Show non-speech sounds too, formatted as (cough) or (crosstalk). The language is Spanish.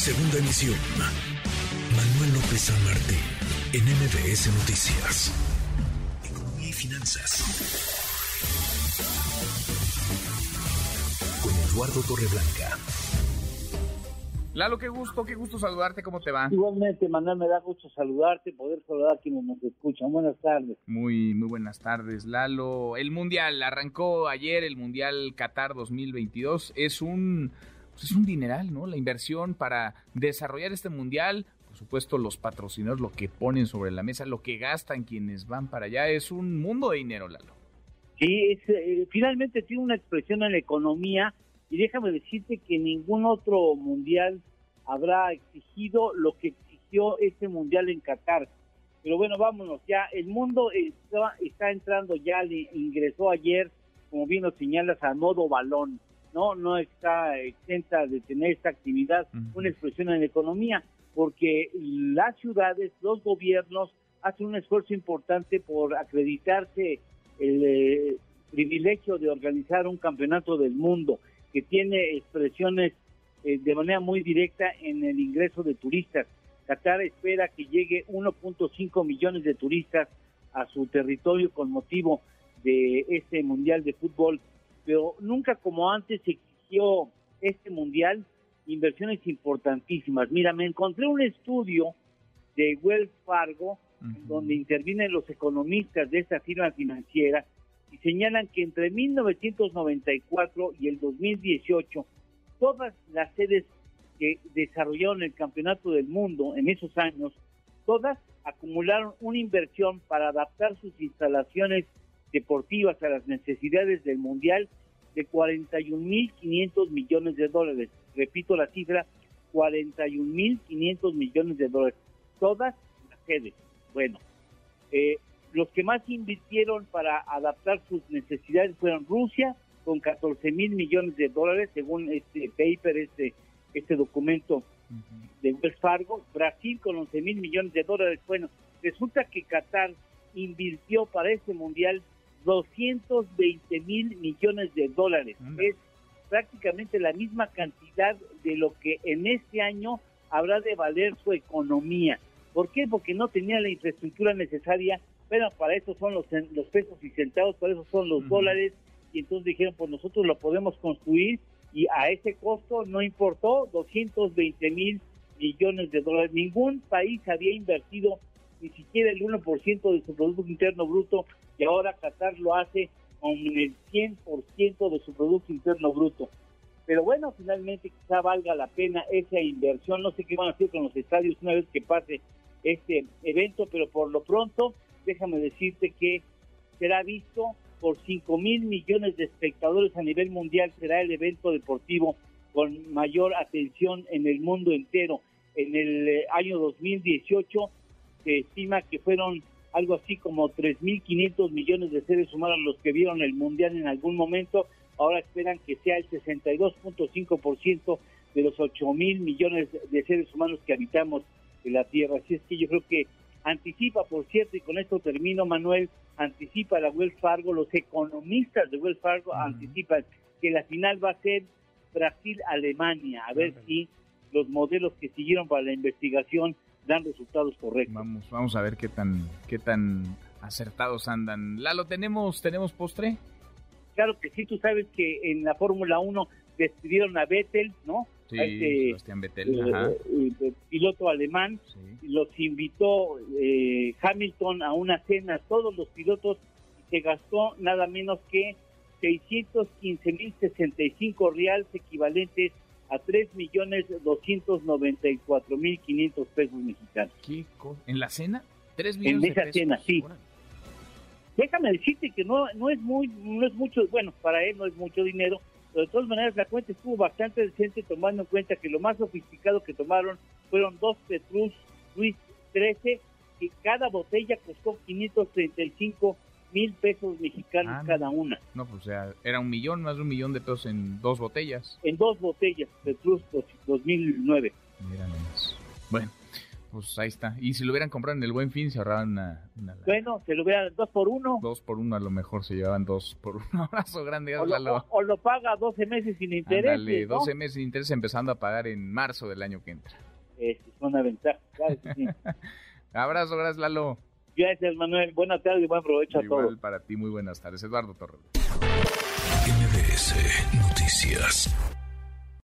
Segunda emisión. Manuel López San Martín, en MBS Noticias. Economía y finanzas. Con Eduardo Torreblanca. Lalo, qué gusto, qué gusto saludarte, ¿cómo te va? Igualmente, Manuel, me da gusto saludarte, poder saludar a quienes nos escuchan. Buenas tardes. Muy, muy buenas tardes, Lalo. El Mundial arrancó ayer, el Mundial Qatar 2022. Es un, pues es un dineral, ¿no? La inversión para desarrollar este Mundial, por supuesto, los patrocinadores, lo que ponen sobre la mesa, lo que gastan quienes van para allá, es un mundo de dinero, Lalo. Sí, es, eh, finalmente tiene una expresión en la economía y déjame decirte que ningún otro mundial habrá exigido lo que exigió este mundial en Qatar. Pero bueno, vámonos ya. El mundo está, está entrando ya, le ingresó ayer, como bien lo señalas, a modo balón. No, no está exenta de tener esta actividad, una expresión en la economía, porque las ciudades, los gobiernos hacen un esfuerzo importante por acreditarse el eh, privilegio de organizar un campeonato del mundo que tiene expresiones eh, de manera muy directa en el ingreso de turistas. Qatar espera que llegue 1.5 millones de turistas a su territorio con motivo de este Mundial de Fútbol, pero nunca como antes exigió este Mundial inversiones importantísimas. Mira, me encontré un estudio de Wells Fargo, donde intervienen los economistas de esta firma financiera, y señalan que entre 1994 y el 2018, todas las sedes que desarrollaron el Campeonato del Mundo en esos años, todas acumularon una inversión para adaptar sus instalaciones deportivas a las necesidades del Mundial de 41.500 millones de dólares. Repito la cifra, 41.500 millones de dólares. Todas las sedes. Bueno, eh, los que más invirtieron para adaptar sus necesidades fueron Rusia, con 14 mil millones de dólares, según este paper, este, este documento de Wells Fargo, Brasil con 11 mil millones de dólares. Bueno, resulta que Qatar invirtió para este mundial 220 mil millones de dólares. Es prácticamente la misma cantidad de lo que en este año habrá de valer su economía. ¿Por qué? Porque no tenía la infraestructura necesaria bueno, para eso son los, los pesos y centavos, para eso son los dólares, y entonces dijeron, pues nosotros lo podemos construir, y a ese costo no importó 220 mil millones de dólares. Ningún país había invertido ni siquiera el 1% de su Producto Interno Bruto, y ahora Qatar lo hace con el 100% de su Producto Interno Bruto. Pero bueno, finalmente quizá valga la pena esa inversión. No sé qué van a hacer con los estadios una vez que pase este evento, pero por lo pronto déjame decirte que será visto por 5 mil millones de espectadores a nivel mundial, será el evento deportivo con mayor atención en el mundo entero. En el eh, año 2018 se estima que fueron algo así como 3.500 millones de seres humanos los que vieron el mundial en algún momento. Ahora esperan que sea el 62.5% de los 8 mil millones de seres humanos que habitamos en la Tierra. Así es que yo creo que Anticipa, por cierto, y con esto termino, Manuel, anticipa la Wells Fargo, los economistas de Wells Fargo anticipan que la final va a ser Brasil-Alemania, a ver si los modelos que siguieron para la investigación dan resultados correctos. Vamos, vamos a ver qué tan, qué tan acertados andan. Lalo, ¿tenemos, ¿tenemos postre? Claro que sí, tú sabes que en la Fórmula 1 despidieron a Vettel, ¿no? Sí, este, Sebastián Vettel, eh, eh, piloto alemán, los invitó eh, Hamilton a una cena, todos los pilotos, y se gastó nada menos que 615 mil 65 reales equivalentes a 3 millones 294 mil 500 pesos mexicanos. ¿Qué ¿En la cena? 3 millones En esa cena, sí. Déjame decirte que no, no es muy, no es mucho, bueno, para él no es mucho dinero, de todas maneras, la cuenta estuvo bastante decente tomando en cuenta que lo más sofisticado que tomaron fueron dos Petrus Luis 13, que cada botella costó 535 mil pesos mexicanos ah, cada una. No, pues o sea, era un millón, más de un millón de pesos en dos botellas. En dos botellas, Petrus 2009. Mira nomás. Bueno, Pues ahí está. Y si lo hubieran comprado en el Buen Fin, se ahorraban una... bueno, se lo hubieran dos por uno. Dos por uno, a lo mejor se llevaban dos por uno. (laughs) Abrazo grande, o lo, o, lo, paga 12 meses sin interés. Dale, 12 meses sin interés empezando a pagar en marzo del año que entra. Es una ventaja, claro sí. (laughs) Abrazo, gracias Lalo. Gracias Manuel, buenas tardes y buen provecho a todos. para ti, muy buenas tardes. Eduardo Torres. MBS Noticias.